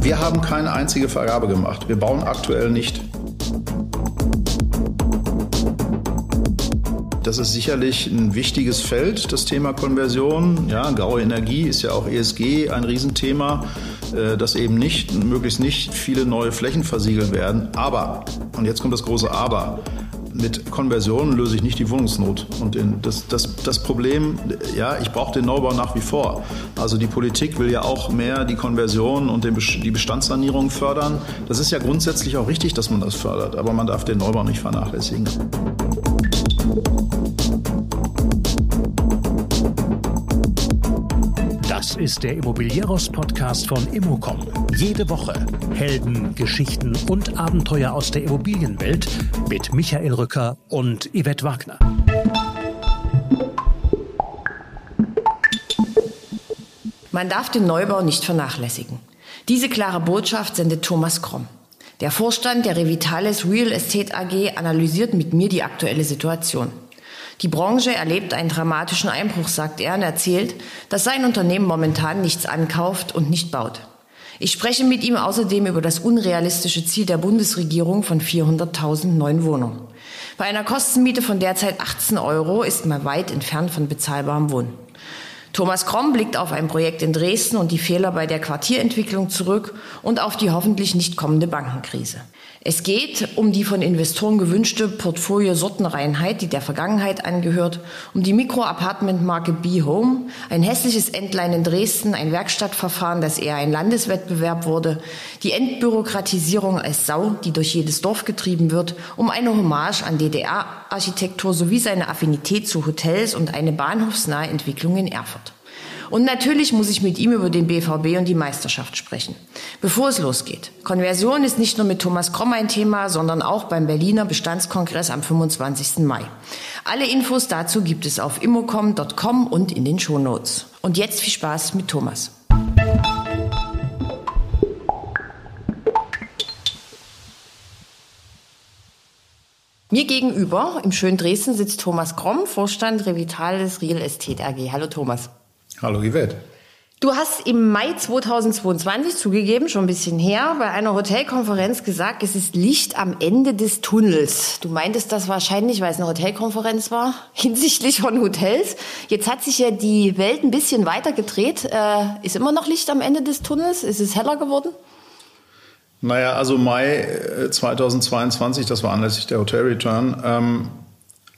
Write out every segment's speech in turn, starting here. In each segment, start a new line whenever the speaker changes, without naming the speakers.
Wir haben keine einzige Vergabe gemacht. Wir bauen aktuell nicht. Das ist sicherlich ein wichtiges Feld, das Thema Konversion. Ja, graue Energie ist ja auch ESG ein Riesenthema, äh, dass eben nicht, möglichst nicht viele neue Flächen versiegelt werden. Aber, und jetzt kommt das große Aber, mit Konversionen löse ich nicht die Wohnungsnot. Und das, das, das Problem, ja, ich brauche den Neubau nach wie vor. Also die Politik will ja auch mehr die Konversion und den, die Bestandssanierung fördern. Das ist ja grundsätzlich auch richtig, dass man das fördert, aber man darf den Neubau nicht vernachlässigen.
Ist der Immobilieros-Podcast von Immocom. Jede Woche Helden, Geschichten und Abenteuer aus der Immobilienwelt mit Michael Rücker und Yvette Wagner.
Man darf den Neubau nicht vernachlässigen. Diese klare Botschaft sendet Thomas Kromm. Der Vorstand der Revitales Real Estate AG analysiert mit mir die aktuelle Situation. Die Branche erlebt einen dramatischen Einbruch, sagt er und erzählt, dass sein Unternehmen momentan nichts ankauft und nicht baut. Ich spreche mit ihm außerdem über das unrealistische Ziel der Bundesregierung von 400.000 neuen Wohnungen. Bei einer Kostenmiete von derzeit 18 Euro ist man weit entfernt von bezahlbarem Wohnen. Thomas Kromm blickt auf ein Projekt in Dresden und die Fehler bei der Quartierentwicklung zurück und auf die hoffentlich nicht kommende Bankenkrise. Es geht um die von Investoren gewünschte Portfolio-Sortenreinheit, die der Vergangenheit angehört, um die Mikro-Apartment-Marke B-Home, ein hässliches Endline in Dresden, ein Werkstattverfahren, das eher ein Landeswettbewerb wurde, die Entbürokratisierung als Sau, die durch jedes Dorf getrieben wird, um eine Hommage an DDR-Architektur sowie seine Affinität zu Hotels und eine bahnhofsnahe Entwicklung in Erfurt. Und natürlich muss ich mit ihm über den BVB und die Meisterschaft sprechen. Bevor es losgeht. Konversion ist nicht nur mit Thomas Kromm ein Thema, sondern auch beim Berliner Bestandskongress am 25. Mai. Alle Infos dazu gibt es auf immocom.com und in den Shownotes. Und jetzt viel Spaß mit Thomas. Mir gegenüber im schönen Dresden sitzt Thomas Kromm, Vorstand Revitales Real Estate AG. Hallo Thomas.
Hallo Yvette.
Du hast im Mai 2022 zugegeben, schon ein bisschen her, bei einer Hotelkonferenz gesagt, es ist Licht am Ende des Tunnels. Du meintest das wahrscheinlich, weil es eine Hotelkonferenz war, hinsichtlich von Hotels. Jetzt hat sich ja die Welt ein bisschen weiter gedreht. Äh, ist immer noch Licht am Ende des Tunnels? Ist es heller geworden?
Naja, also Mai 2022, äh, das war anlässlich der Hotel Return. Ähm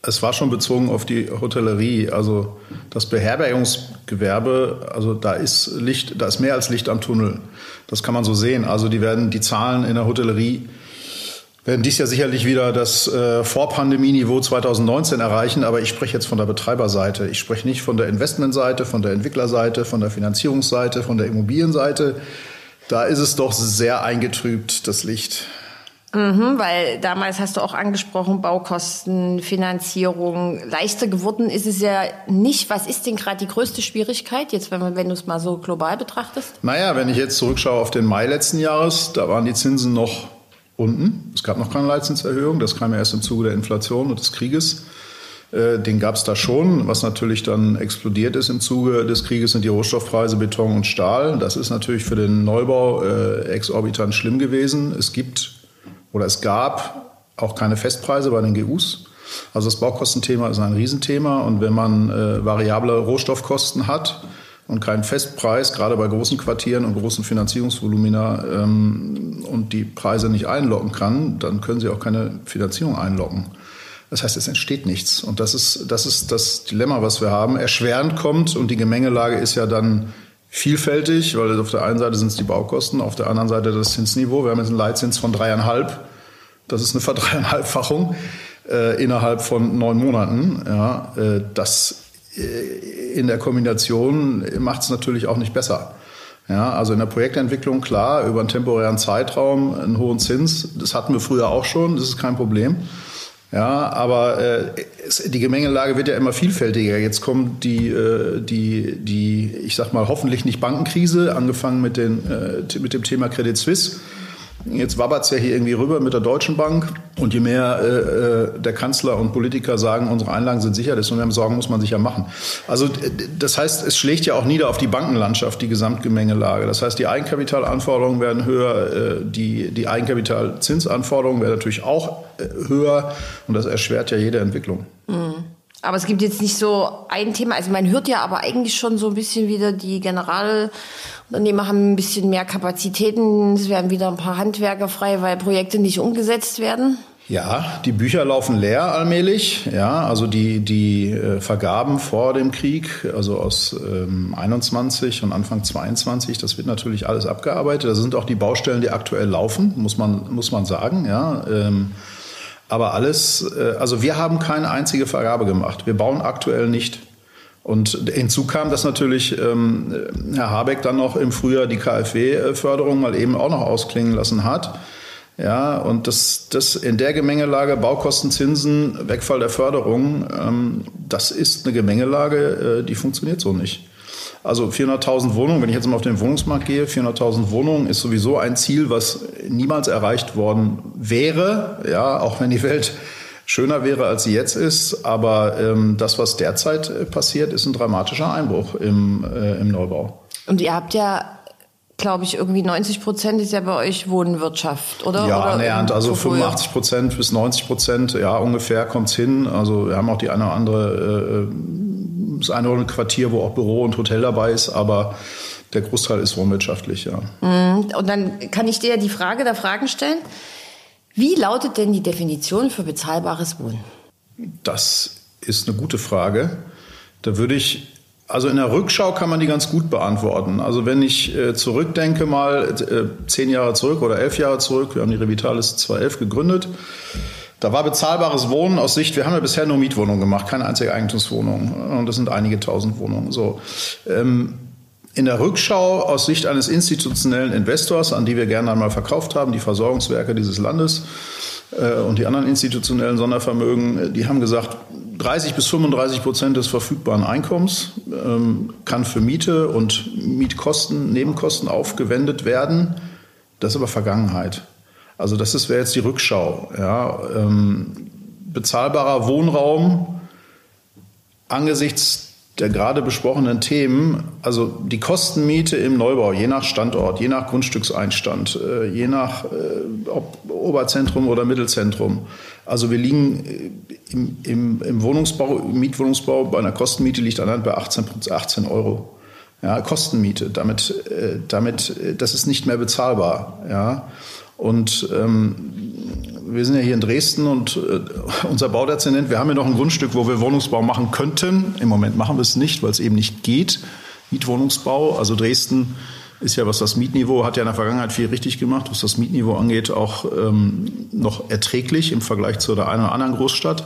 es war schon bezogen auf die Hotellerie, also das Beherbergungsgewerbe, also da ist Licht, da ist mehr als Licht am Tunnel. Das kann man so sehen. Also die werden die Zahlen in der Hotellerie werden dies Jahr sicherlich wieder das äh, Vorpandemie-Niveau 2019 erreichen, aber ich spreche jetzt von der Betreiberseite. Ich spreche nicht von der Investmentseite, von der Entwicklerseite, von der Finanzierungsseite, von der Immobilienseite. Da ist es doch sehr eingetrübt, das Licht.
Mhm, weil damals hast du auch angesprochen, Baukosten, Finanzierung. Leichter geworden ist es ja nicht. Was ist denn gerade die größte Schwierigkeit, jetzt wenn, wenn du es mal so global betrachtest?
Naja, wenn ich jetzt zurückschaue auf den Mai letzten Jahres, da waren die Zinsen noch unten. Es gab noch keine Leitzinserhöhung. Das kam ja erst im Zuge der Inflation und des Krieges. Äh, den gab es da schon. Was natürlich dann explodiert ist im Zuge des Krieges, sind die Rohstoffpreise Beton und Stahl. Das ist natürlich für den Neubau äh, exorbitant schlimm gewesen. Es gibt oder es gab auch keine Festpreise bei den GUs. Also das Baukostenthema ist ein Riesenthema und wenn man äh, variable Rohstoffkosten hat und keinen Festpreis, gerade bei großen Quartieren und großen Finanzierungsvolumina ähm, und die Preise nicht einlocken kann, dann können sie auch keine Finanzierung einlocken. Das heißt, es entsteht nichts. Und das ist, das ist das Dilemma, was wir haben. Erschwerend kommt und die Gemengelage ist ja dann vielfältig, weil auf der einen Seite sind es die Baukosten, auf der anderen Seite das Zinsniveau. Wir haben jetzt einen Leitzins von dreieinhalb. Das ist eine Verdreieinhalbfachung äh, innerhalb von neun Monaten. Ja, äh, das äh, in der Kombination macht es natürlich auch nicht besser. Ja, also in der Projektentwicklung klar, über einen temporären Zeitraum einen hohen Zins, das hatten wir früher auch schon, das ist kein Problem. Ja, aber äh, die Gemengelage wird ja immer vielfältiger. Jetzt kommt die, äh, die, die, ich sag mal, hoffentlich nicht Bankenkrise, angefangen mit, den, äh, mit dem Thema Credit Suisse. Jetzt wabbert es ja hier irgendwie rüber mit der Deutschen Bank. Und je mehr äh, äh, der Kanzler und Politiker sagen, unsere Einlagen sind sicher, desto mehr Sorgen muss man sich ja machen. Also das heißt, es schlägt ja auch nieder auf die Bankenlandschaft, die Gesamtgemengelage. Das heißt, die Eigenkapitalanforderungen werden höher, äh, die, die Eigenkapitalzinsanforderungen werden natürlich auch äh, höher. Und das erschwert ja jede Entwicklung.
Mhm. Aber es gibt jetzt nicht so ein Thema. Also man hört ja aber eigentlich schon so ein bisschen wieder, die Generalunternehmer haben ein bisschen mehr Kapazitäten. Es werden wieder ein paar Handwerker frei, weil Projekte nicht umgesetzt werden.
Ja, die Bücher laufen leer allmählich. Ja, also die, die äh, Vergaben vor dem Krieg, also aus ähm, 21 und Anfang 22, das wird natürlich alles abgearbeitet. Das sind auch die Baustellen, die aktuell laufen, muss man, muss man sagen. Ja, ähm, aber alles, äh, also wir haben keine einzige Vergabe gemacht. Wir bauen aktuell nicht. Und hinzu kam, dass natürlich ähm, Herr Habeck dann noch im Frühjahr die KfW-Förderung mal eben auch noch ausklingen lassen hat. Ja, und das, das in der Gemengelage Baukosten, Zinsen, Wegfall der Förderung, ähm, das ist eine Gemengelage, äh, die funktioniert so nicht. Also 400.000 Wohnungen, wenn ich jetzt mal auf den Wohnungsmarkt gehe, 400.000 Wohnungen ist sowieso ein Ziel, was niemals erreicht worden wäre, ja, auch wenn die Welt schöner wäre, als sie jetzt ist. Aber ähm, das, was derzeit äh, passiert, ist ein dramatischer Einbruch im, äh, im Neubau.
Und ihr habt ja glaube ich, irgendwie 90 Prozent ist ja bei euch Wohnwirtschaft, oder?
Ja,
oder
annähernd. Also 85 Prozent bis 90 Prozent, ja, ungefähr kommt's hin. Also wir haben auch die eine oder andere äh, das eine oder andere Quartier, wo auch Büro und Hotel dabei ist, aber der Großteil ist wohnwirtschaftlich, ja.
Mhm. Und dann kann ich dir die Frage der Fragen stellen. Wie lautet denn die Definition für bezahlbares Wohnen?
Das ist eine gute Frage. Da würde ich, also in der Rückschau kann man die ganz gut beantworten. Also wenn ich äh, zurückdenke mal äh, zehn Jahre zurück oder elf Jahre zurück, wir haben die Revitalis 2011 gegründet, da war bezahlbares Wohnen aus Sicht, wir haben ja bisher nur Mietwohnungen gemacht, keine einzige Eigentumswohnung. Und das sind einige tausend Wohnungen. So. Ähm, in der Rückschau aus Sicht eines institutionellen Investors, an die wir gerne einmal verkauft haben, die Versorgungswerke dieses Landes äh, und die anderen institutionellen Sondervermögen, äh, die haben gesagt, 30 bis 35 Prozent des verfügbaren Einkommens ähm, kann für Miete und Mietkosten, Nebenkosten aufgewendet werden. Das ist aber Vergangenheit. Also das wäre jetzt die Rückschau. Ja. Ähm, bezahlbarer Wohnraum angesichts der gerade besprochenen Themen, also die Kostenmiete im Neubau, je nach Standort, je nach Grundstückseinstand, äh, je nach äh, ob Oberzentrum oder Mittelzentrum. Also wir liegen äh, im, im, im Wohnungsbau, im Mietwohnungsbau bei einer Kostenmiete liegt anhand bei 18, 18 Euro. Ja, Kostenmiete, damit, damit, das ist nicht mehr bezahlbar. Ja. Und ähm, wir sind ja hier in Dresden und äh, unser Baudezernent, wir haben ja noch ein Grundstück, wo wir Wohnungsbau machen könnten. Im Moment machen wir es nicht, weil es eben nicht geht. Mietwohnungsbau. Also Dresden ist ja, was das Mietniveau, hat ja in der Vergangenheit viel richtig gemacht, was das Mietniveau angeht, auch ähm, noch erträglich im Vergleich zu der einen oder anderen Großstadt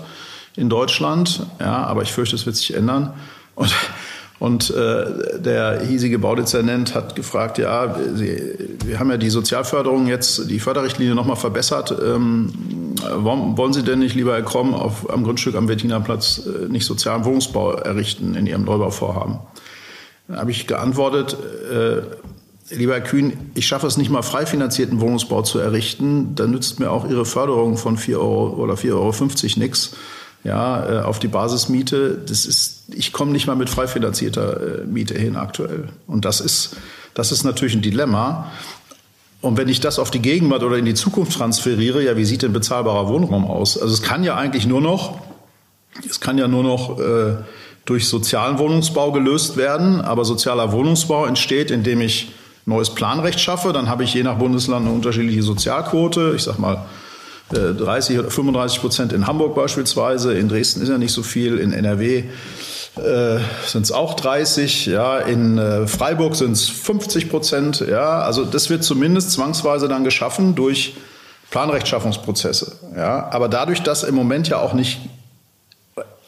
in Deutschland. Ja, aber ich fürchte, es wird sich ändern. Und und äh, der hiesige Baudezernent hat gefragt, ja, Sie, wir haben ja die Sozialförderung jetzt, die Förderrichtlinie nochmal verbessert. Ähm, wollen Sie denn nicht, lieber Herr Kromm, auf, am Grundstück am Wettiner-Platz äh, nicht sozialen Wohnungsbau errichten in Ihrem Neubauvorhaben? Dann habe ich geantwortet, äh, lieber Herr Kühn, ich schaffe es nicht mal frei finanzierten Wohnungsbau zu errichten. Dann nützt mir auch Ihre Förderung von 4 Euro oder 4,50 Euro nichts ja, äh, auf die Basismiete. Das ist, ich komme nicht mal mit frei finanzierter äh, Miete hin aktuell. Und das ist, das ist natürlich ein Dilemma. Und wenn ich das auf die Gegenwart oder in die Zukunft transferiere, ja, wie sieht denn bezahlbarer Wohnraum aus? Also es kann ja eigentlich nur noch, es kann ja nur noch äh, durch sozialen Wohnungsbau gelöst werden. Aber sozialer Wohnungsbau entsteht, indem ich neues Planrecht schaffe. Dann habe ich je nach Bundesland eine unterschiedliche Sozialquote. Ich sag mal 30 oder 35 Prozent in Hamburg beispielsweise. In Dresden ist ja nicht so viel. In NRW äh, sind es auch 30. Ja, in äh, Freiburg sind es 50 Prozent. Ja, also das wird zumindest zwangsweise dann geschaffen durch Planrechtschaffungsprozesse. Ja, aber dadurch, dass im Moment ja auch nicht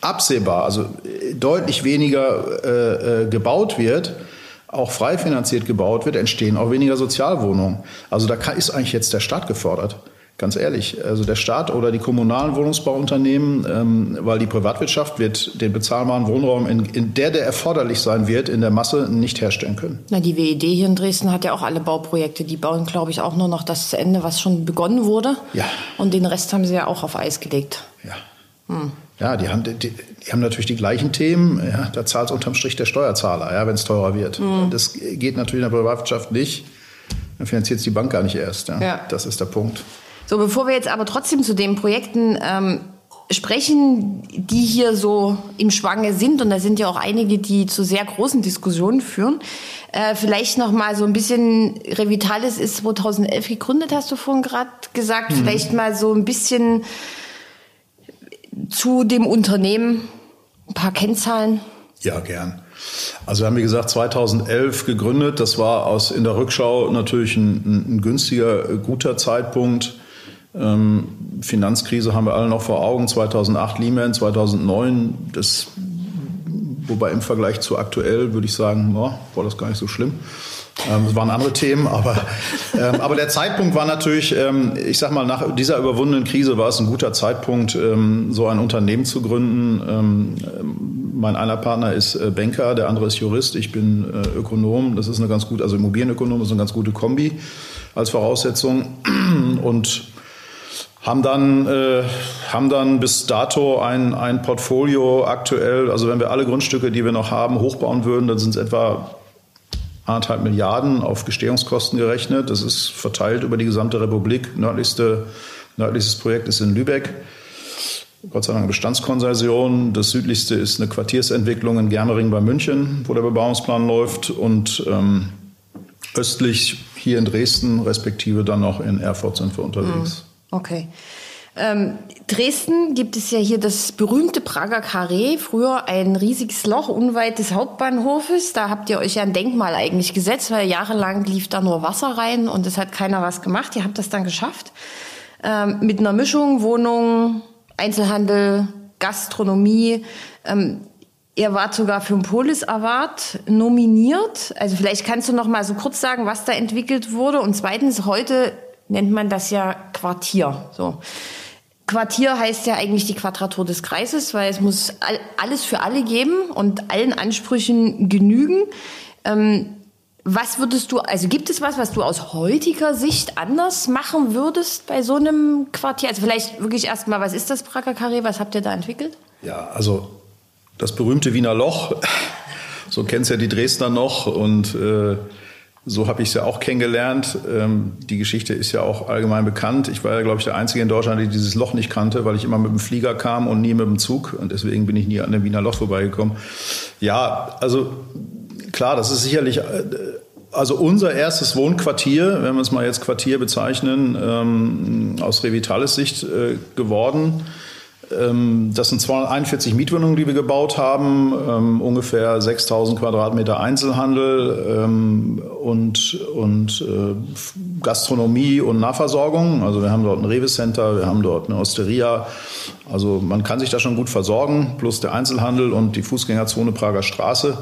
absehbar, also deutlich weniger äh, äh gebaut wird, auch frei finanziert gebaut wird, entstehen auch weniger Sozialwohnungen. Also da ist eigentlich jetzt der Staat gefordert. Ganz ehrlich, also der Staat oder die kommunalen Wohnungsbauunternehmen, ähm, weil die Privatwirtschaft wird den bezahlbaren Wohnraum, in, in, der der erforderlich sein wird, in der Masse nicht herstellen können.
Na, die WED hier in Dresden hat ja auch alle Bauprojekte. Die bauen, glaube ich, auch nur noch das zu Ende, was schon begonnen wurde.
Ja.
Und den Rest haben sie ja auch auf Eis gelegt.
Ja. Hm. Ja, die haben, die, die, haben natürlich die gleichen Themen. Ja, da zahlt es unterm Strich der Steuerzahler, ja, wenn es teurer wird. Hm. Das geht natürlich in der Privatwirtschaft nicht. Dann finanziert es die Bank gar nicht erst. Ja. ja. Das ist der Punkt.
So, bevor wir jetzt aber trotzdem zu den Projekten ähm, sprechen, die hier so im Schwange sind, und da sind ja auch einige, die zu sehr großen Diskussionen führen, äh, vielleicht noch mal so ein bisschen, Revitalis ist 2011 gegründet, hast du vorhin gerade gesagt, mhm. vielleicht mal so ein bisschen zu dem Unternehmen, ein paar Kennzahlen.
Ja, gern. Also wir haben, wie gesagt, 2011 gegründet. Das war aus in der Rückschau natürlich ein, ein günstiger, guter Zeitpunkt. Ähm, Finanzkrise haben wir alle noch vor Augen, 2008 Lehman, 2009, das, wobei im Vergleich zu aktuell würde ich sagen, oh, war das gar nicht so schlimm. Ähm, waren andere Themen, aber, ähm, aber der Zeitpunkt war natürlich, ähm, ich sag mal, nach dieser überwundenen Krise war es ein guter Zeitpunkt, ähm, so ein Unternehmen zu gründen. Ähm, mein einer Partner ist äh, Banker, der andere ist Jurist, ich bin äh, Ökonom. Das ist eine ganz gute, also Immobilienökonom, ist eine ganz gute Kombi als Voraussetzung. Und haben dann, äh, haben dann bis dato ein, ein Portfolio aktuell, also wenn wir alle Grundstücke, die wir noch haben, hochbauen würden, dann sind es etwa anderthalb Milliarden auf Gestehungskosten gerechnet. Das ist verteilt über die gesamte Republik. Nördlichste, nördlichstes Projekt ist in Lübeck. Gott sei Dank Bestandskonversion. Das südlichste ist eine Quartiersentwicklung in Germering bei München, wo der Bebauungsplan läuft. Und ähm, östlich hier in Dresden, respektive dann noch in Erfurt sind wir unterwegs.
Mhm. Okay. Ähm, Dresden gibt es ja hier das berühmte Prager Carré, früher ein riesiges Loch unweit des Hauptbahnhofes. Da habt ihr euch ja ein Denkmal eigentlich gesetzt, weil jahrelang lief da nur Wasser rein und es hat keiner was gemacht. Ihr habt das dann geschafft. Ähm, mit einer Mischung Wohnung, Einzelhandel, Gastronomie. Ähm, Ihr wart sogar für den Polis Award nominiert. Also vielleicht kannst du noch mal so kurz sagen, was da entwickelt wurde. Und zweitens, heute nennt man das ja Quartier. So. Quartier heißt ja eigentlich die Quadratur des Kreises, weil es muss alles für alle geben und allen Ansprüchen genügen. Ähm, was würdest du, also gibt es was, was du aus heutiger Sicht anders machen würdest bei so einem Quartier? Also vielleicht wirklich erstmal, was ist das Prager Carré? Was habt ihr da entwickelt?
Ja, also das berühmte Wiener Loch, so kennt es ja die Dresdner noch und äh, so habe ich es ja auch kennengelernt. Ähm, die Geschichte ist ja auch allgemein bekannt. Ich war ja, glaube ich, der Einzige in Deutschland, der dieses Loch nicht kannte, weil ich immer mit dem Flieger kam und nie mit dem Zug. Und deswegen bin ich nie an dem Wiener Loch vorbeigekommen. Ja, also klar, das ist sicherlich... Äh, also unser erstes Wohnquartier, wenn wir es mal jetzt Quartier bezeichnen, ähm, aus Revitalis Sicht äh, geworden. Ähm, das sind 241 Mietwohnungen, die wir gebaut haben, ähm, ungefähr 6000 Quadratmeter Einzelhandel ähm, und, und äh, Gastronomie und Nahversorgung. Also wir haben dort ein Rewe-Center, wir haben dort eine Osteria. Also man kann sich da schon gut versorgen, plus der Einzelhandel und die Fußgängerzone Prager Straße.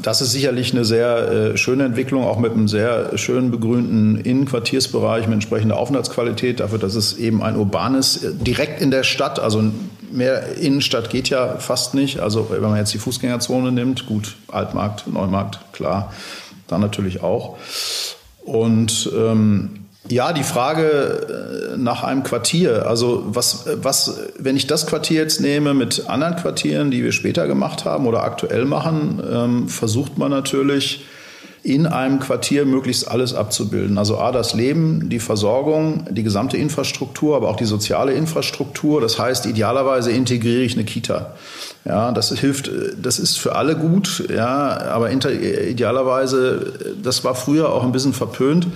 Das ist sicherlich eine sehr äh, schöne Entwicklung, auch mit einem sehr schön begrünten Innenquartiersbereich mit entsprechender Aufenthaltsqualität, dafür, dass es eben ein urbanes, äh, direkt in der Stadt, also mehr Innenstadt geht ja fast nicht. Also wenn man jetzt die Fußgängerzone nimmt, gut, Altmarkt, Neumarkt, klar, dann natürlich auch. Und ähm, ja, die Frage äh, nach einem Quartier. Also was, was, wenn ich das Quartier jetzt nehme mit anderen Quartieren, die wir später gemacht haben oder aktuell machen, ähm, versucht man natürlich in einem Quartier möglichst alles abzubilden. Also A, das Leben, die Versorgung, die gesamte Infrastruktur, aber auch die soziale Infrastruktur. Das heißt, idealerweise integriere ich eine Kita. Ja, das hilft, das ist für alle gut, ja, aber idealerweise, das war früher auch ein bisschen verpönt.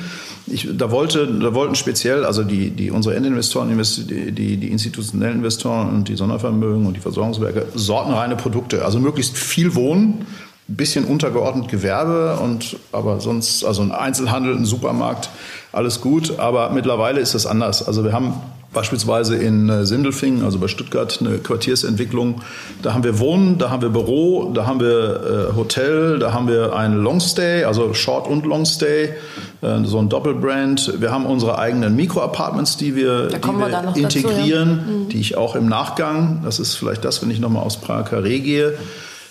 Ich, da, wollte, da wollten speziell, also die, die, unsere Endinvestoren, die, die, die institutionellen Investoren und die Sondervermögen und die Versorgungswerke, sortenreine Produkte, also möglichst viel Wohnen, ein bisschen untergeordnet Gewerbe und aber sonst, also ein Einzelhandel, ein Supermarkt, alles gut. Aber mittlerweile ist das anders. Also wir haben Beispielsweise in äh, Sindelfingen, also bei Stuttgart, eine Quartiersentwicklung. Da haben wir Wohnen, da haben wir Büro, da haben wir äh, Hotel, da haben wir ein Longstay, also Short- und Longstay, äh, so ein Doppelbrand. Wir haben unsere eigenen Mikro-Apartments, die wir, die wir integrieren, dazu, ja. Mhm. die ich auch im Nachgang, das ist vielleicht das, wenn ich nochmal aus Prag gehe,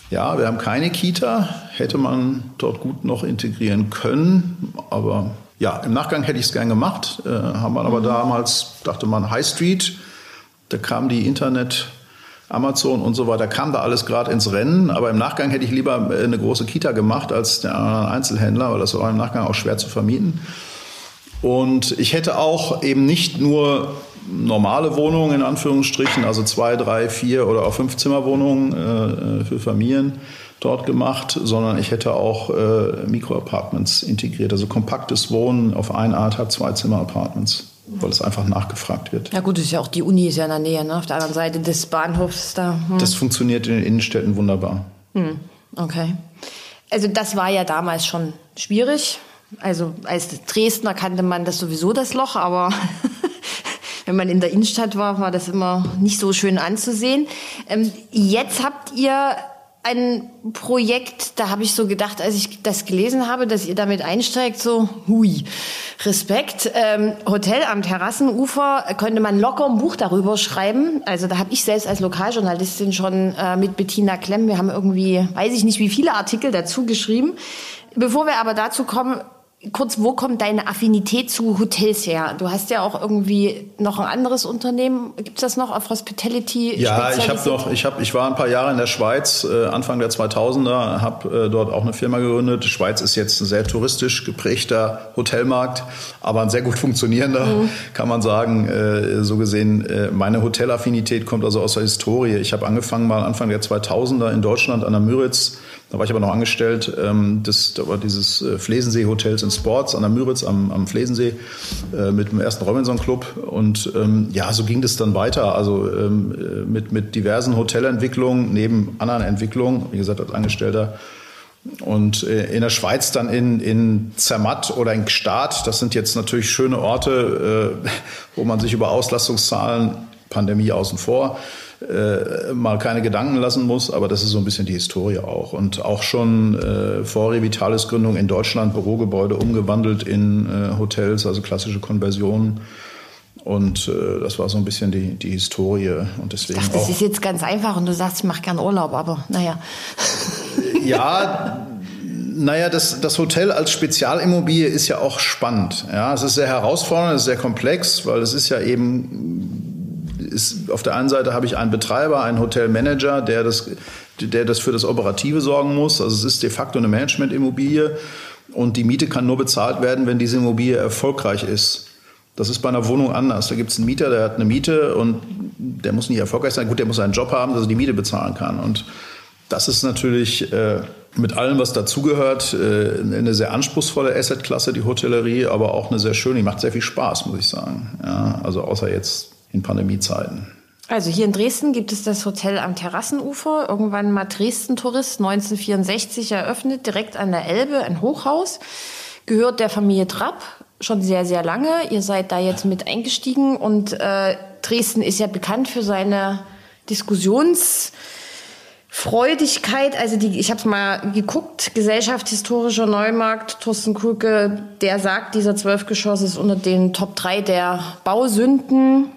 ja, wir haben keine Kita, hätte man dort gut noch integrieren können, aber ja, im Nachgang hätte ich es gern gemacht, äh, haben wir aber mhm. damals, dachte man, High Street, da kam die Internet, Amazon und so weiter, kam da alles gerade ins Rennen, aber im Nachgang hätte ich lieber äh, eine große Kita gemacht als der Einzelhändler, weil das war im Nachgang auch schwer zu vermieten. Und ich hätte auch eben nicht nur normale Wohnungen in Anführungsstrichen, also zwei, drei, vier oder auch fünf Zimmerwohnungen äh, äh für Familien dort gemacht, sondern ich hätte auch äh, Mikroapartments integriert, also kompaktes Wohnen auf eine Art, hat zwei Zimmer-Apartments, weil es einfach nachgefragt wird.
Ja gut, ist ja auch die Uni ist ja in der Nähe, ne? auf der anderen Seite des Bahnhofs da.
Hm. Das funktioniert in den Innenstädten wunderbar.
Hm. Okay. Also das war ja damals schon schwierig. Also als Dresdner kannte man das sowieso das Loch, aber wenn man in der Innenstadt war, war das immer nicht so schön anzusehen. Ähm, jetzt habt ihr ein Projekt, da habe ich so gedacht, als ich das gelesen habe, dass ihr damit einsteigt, so hui, Respekt. Ähm, Hotel am Terrassenufer könnte man locker ein Buch darüber schreiben. Also da habe ich selbst als Lokaljournalistin schon äh, mit Bettina Klemm, wir haben irgendwie, weiß ich nicht, wie viele Artikel dazu geschrieben. Bevor wir aber dazu kommen, kurz, wo kommt deine Affinität zu Hotels her? Du hast ja auch irgendwie noch ein anderes Unternehmen. Gibt es das noch auf Hospitality?
Ja, ich habe noch, ich habe, ich war ein paar Jahre in der Schweiz, äh, Anfang der 2000er, habe äh, dort auch eine Firma gegründet. Die Schweiz ist jetzt ein sehr touristisch geprägter Hotelmarkt, aber ein sehr gut funktionierender, mhm. kann man sagen. Äh, so gesehen, äh, meine Hotelaffinität kommt also aus der Historie. Ich habe angefangen mal Anfang der 2000er in Deutschland an der Müritz da war ich aber noch angestellt. Ähm, das, da war dieses äh, Flesensee Hotels in Sports an der Müritz am, am Flesensee äh, mit dem ersten Robinson Club. Und ähm, ja, so ging das dann weiter. Also ähm, äh, mit, mit diversen Hotelentwicklungen neben anderen Entwicklungen, wie gesagt, als Angestellter. Und äh, in der Schweiz dann in, in Zermatt oder in Gstaad. Das sind jetzt natürlich schöne Orte, äh, wo man sich über Auslastungszahlen, Pandemie außen vor, äh, mal keine Gedanken lassen muss, aber das ist so ein bisschen die Historie auch. Und auch schon äh, vor Revitalis Gründung in Deutschland Bürogebäude umgewandelt in äh, Hotels, also klassische Konversionen. Und äh, das war so ein bisschen die, die Historie. Und deswegen
ich dachte, das ist jetzt ganz einfach und du sagst, ich mache gern Urlaub, aber naja.
ja, naja, das, das Hotel als Spezialimmobilie ist ja auch spannend. Ja, es ist sehr herausfordernd, es ist sehr komplex, weil es ist ja eben ist, auf der einen Seite habe ich einen Betreiber, einen Hotelmanager, der das, der das für das Operative sorgen muss. Also es ist de facto eine Managementimmobilie und die Miete kann nur bezahlt werden, wenn diese Immobilie erfolgreich ist. Das ist bei einer Wohnung anders. Da gibt es einen Mieter, der hat eine Miete und der muss nicht erfolgreich sein. Gut, der muss einen Job haben, dass er die Miete bezahlen kann. Und das ist natürlich äh, mit allem, was dazugehört, äh, eine sehr anspruchsvolle Assetklasse, die Hotellerie, aber auch eine sehr schöne. Die macht sehr viel Spaß, muss ich sagen. Ja, also außer jetzt in Pandemiezeiten.
Also hier in Dresden gibt es das Hotel am Terrassenufer, irgendwann mal Dresden-Tourist 1964 eröffnet, direkt an der Elbe, ein Hochhaus, gehört der Familie Trapp schon sehr, sehr lange. Ihr seid da jetzt mit eingestiegen und äh, Dresden ist ja bekannt für seine Diskussionsfreudigkeit. Also die, ich habe es mal geguckt, Gesellschaft Historischer Neumarkt, Thorsten Krücke, der sagt, dieser Zwölfgeschoss ist unter den Top 3 der Bausünden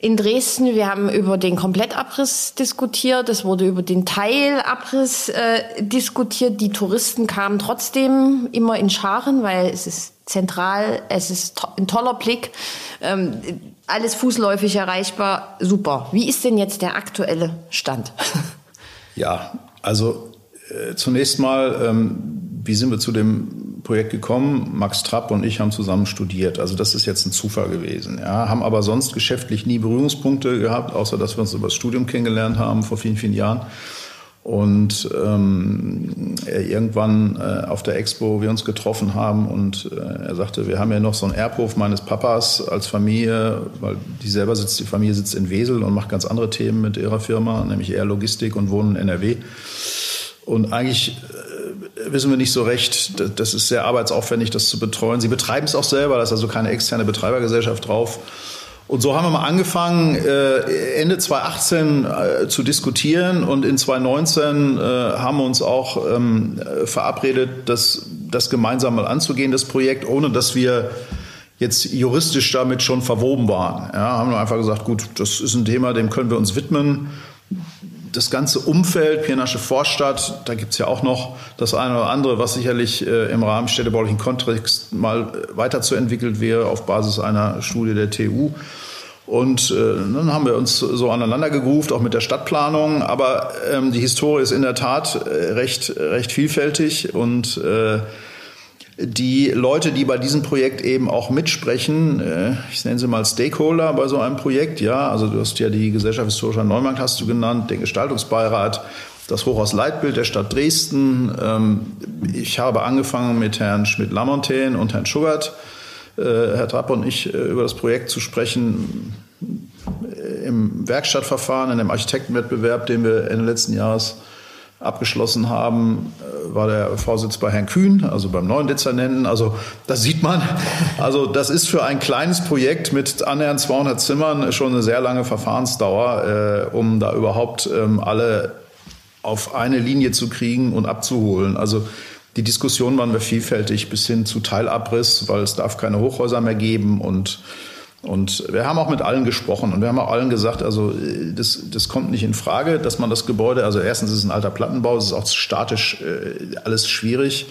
in Dresden. Wir haben über den Komplettabriss diskutiert. Es wurde über den Teilabriss äh, diskutiert. Die Touristen kamen trotzdem immer in Scharen, weil es ist zentral, es ist to ein toller Blick, ähm, alles fußläufig erreichbar. Super. Wie ist denn jetzt der aktuelle Stand?
Ja, also zunächst mal, ähm, wie sind wir zu dem Projekt gekommen. Max Trapp und ich haben zusammen studiert. Also das ist jetzt ein Zufall gewesen. Ja, haben aber sonst geschäftlich nie Berührungspunkte gehabt, außer dass wir uns über das Studium kennengelernt haben vor vielen, vielen Jahren. Und ähm, er irgendwann äh, auf der Expo wir uns getroffen haben und äh, er sagte, wir haben ja noch so einen Erbhof meines Papas als Familie, weil die selber sitzt, die Familie sitzt in Wesel und macht ganz andere Themen mit ihrer Firma, nämlich eher Logistik und Wohnen in NRW. Und eigentlich wissen wir nicht so recht. Das ist sehr arbeitsaufwendig, das zu betreuen. Sie betreiben es auch selber, da ist also keine externe Betreibergesellschaft drauf. Und so haben wir mal angefangen, äh, Ende 2018 äh, zu diskutieren und in 2019 äh, haben wir uns auch ähm, verabredet, das, das gemeinsam mal anzugehen, das Projekt, ohne dass wir jetzt juristisch damit schon verwoben waren. Ja, haben wir einfach gesagt, gut, das ist ein Thema, dem können wir uns widmen das ganze Umfeld, Pirnasche Vorstadt, da gibt es ja auch noch das eine oder andere, was sicherlich äh, im Rahmen städtebaulichen Kontext mal äh, weiterzuentwickelt wäre auf Basis einer Studie der TU. Und äh, dann haben wir uns so aneinander gegruft, auch mit der Stadtplanung. Aber ähm, die Historie ist in der Tat äh, recht, recht vielfältig und äh, die Leute, die bei diesem Projekt eben auch mitsprechen, äh, ich nenne sie mal Stakeholder bei so einem Projekt, ja, also du hast ja die Gesellschaft Historischer Neumarkt hast du genannt, den Gestaltungsbeirat, das Hochhaus Leitbild der Stadt Dresden. Ähm, ich habe angefangen mit Herrn Schmidt-Lamontaine und Herrn Schugert, äh, Herr Trapp und ich, äh, über das Projekt zu sprechen im Werkstattverfahren, in dem Architektenwettbewerb, den wir Ende letzten Jahres abgeschlossen haben, äh, war der Vorsitz bei Herrn Kühn, also beim neuen Dezernenten. Also das sieht man. Also das ist für ein kleines Projekt mit annähernd 200 Zimmern schon eine sehr lange Verfahrensdauer, äh, um da überhaupt ähm, alle auf eine Linie zu kriegen und abzuholen. Also die Diskussion waren wir vielfältig bis hin zu Teilabriss, weil es darf keine Hochhäuser mehr geben und und wir haben auch mit allen gesprochen und wir haben auch allen gesagt, also das, das kommt nicht in Frage, dass man das Gebäude, also erstens ist es ein alter Plattenbau, es ist auch statisch äh, alles schwierig,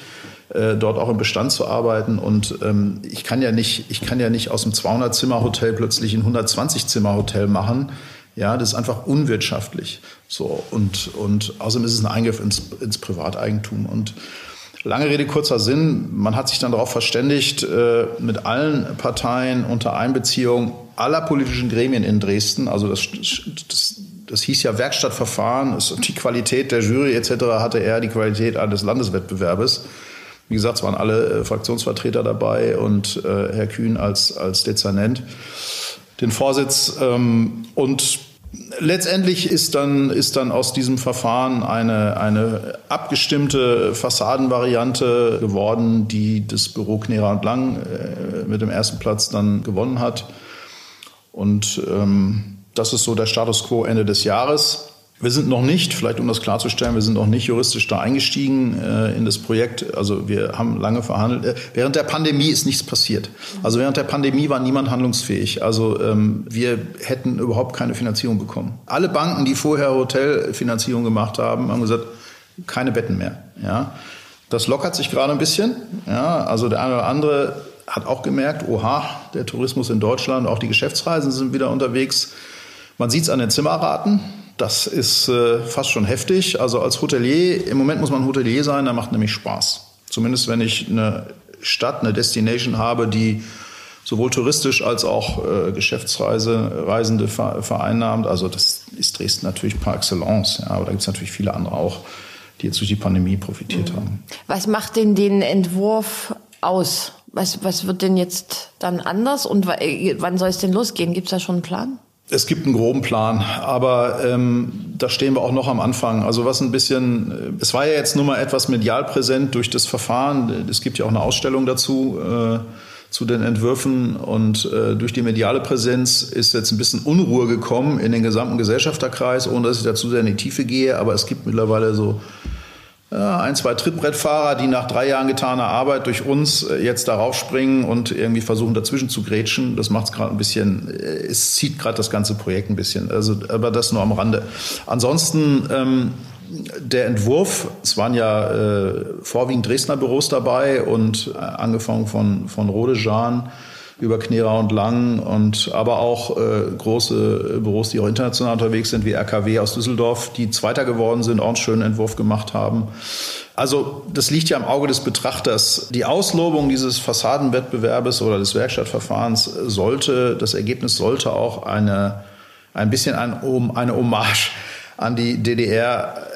äh, dort auch im Bestand zu arbeiten. Und ähm, ich kann ja nicht, ich kann ja nicht aus einem 200-Zimmer-Hotel plötzlich ein 120-Zimmer-Hotel machen. Ja, das ist einfach unwirtschaftlich. So und und außerdem ist es ein Eingriff ins, ins Privateigentum und Lange Rede, kurzer Sinn. Man hat sich dann darauf verständigt, äh, mit allen Parteien unter Einbeziehung aller politischen Gremien in Dresden, also das, das, das hieß ja Werkstattverfahren, die Qualität der Jury etc. hatte eher die Qualität eines Landeswettbewerbes. Wie gesagt, es waren alle äh, Fraktionsvertreter dabei und äh, Herr Kühn als, als Dezernent den Vorsitz. Ähm, und Letztendlich ist dann, ist dann aus diesem Verfahren eine, eine abgestimmte Fassadenvariante geworden, die das Büro Knera und Lang äh, mit dem ersten Platz dann gewonnen hat. Und ähm, das ist so der Status quo Ende des Jahres. Wir sind noch nicht, vielleicht um das klarzustellen, wir sind noch nicht juristisch da eingestiegen äh, in das Projekt. Also wir haben lange verhandelt. Äh, während der Pandemie ist nichts passiert. Also während der Pandemie war niemand handlungsfähig. Also ähm, wir hätten überhaupt keine Finanzierung bekommen. Alle Banken, die vorher Hotelfinanzierung gemacht haben, haben gesagt, keine Betten mehr. Ja, das lockert sich gerade ein bisschen. Ja, also der eine oder andere hat auch gemerkt, oha, der Tourismus in Deutschland, auch die Geschäftsreisen sind wieder unterwegs. Man sieht es an den Zimmerraten. Das ist äh, fast schon heftig. Also als Hotelier, im Moment muss man Hotelier sein, da macht nämlich Spaß. Zumindest wenn ich eine Stadt, eine Destination habe, die sowohl touristisch als auch äh, Geschäftsreise, Reisende vereinnahmt. Also das ist Dresden natürlich par excellence. Ja, aber da gibt es natürlich viele andere auch, die jetzt durch die Pandemie profitiert mhm. haben.
Was macht denn den Entwurf aus? Was, was wird denn jetzt dann anders und wann soll es denn losgehen? Gibt es da schon einen Plan?
Es gibt einen groben Plan, aber ähm, da stehen wir auch noch am Anfang. Also was ein bisschen, äh, es war ja jetzt nur mal etwas medial präsent durch das Verfahren. Es gibt ja auch eine Ausstellung dazu äh, zu den Entwürfen und äh, durch die mediale Präsenz ist jetzt ein bisschen Unruhe gekommen in den gesamten Gesellschafterkreis, ohne dass ich dazu sehr in die Tiefe gehe. Aber es gibt mittlerweile so ein, zwei Trittbrettfahrer, die nach drei Jahren getaner Arbeit durch uns äh, jetzt darauf springen und irgendwie versuchen dazwischen zu grätschen. Das macht es gerade ein bisschen, äh, es zieht gerade das ganze Projekt ein bisschen. Also, aber das nur am Rande. Ansonsten ähm, der Entwurf, es waren ja äh, vorwiegend Dresdner Büros dabei und äh, angefangen von, von Rode Jean über Knera und Lang und aber auch äh, große Büros, die auch international unterwegs sind, wie RKW aus Düsseldorf, die Zweiter geworden sind, auch einen schönen Entwurf gemacht haben. Also das liegt ja im Auge des Betrachters. Die Auslobung dieses Fassadenwettbewerbes oder des Werkstattverfahrens sollte, das Ergebnis sollte auch eine, ein bisschen ein, eine Hommage an die DDR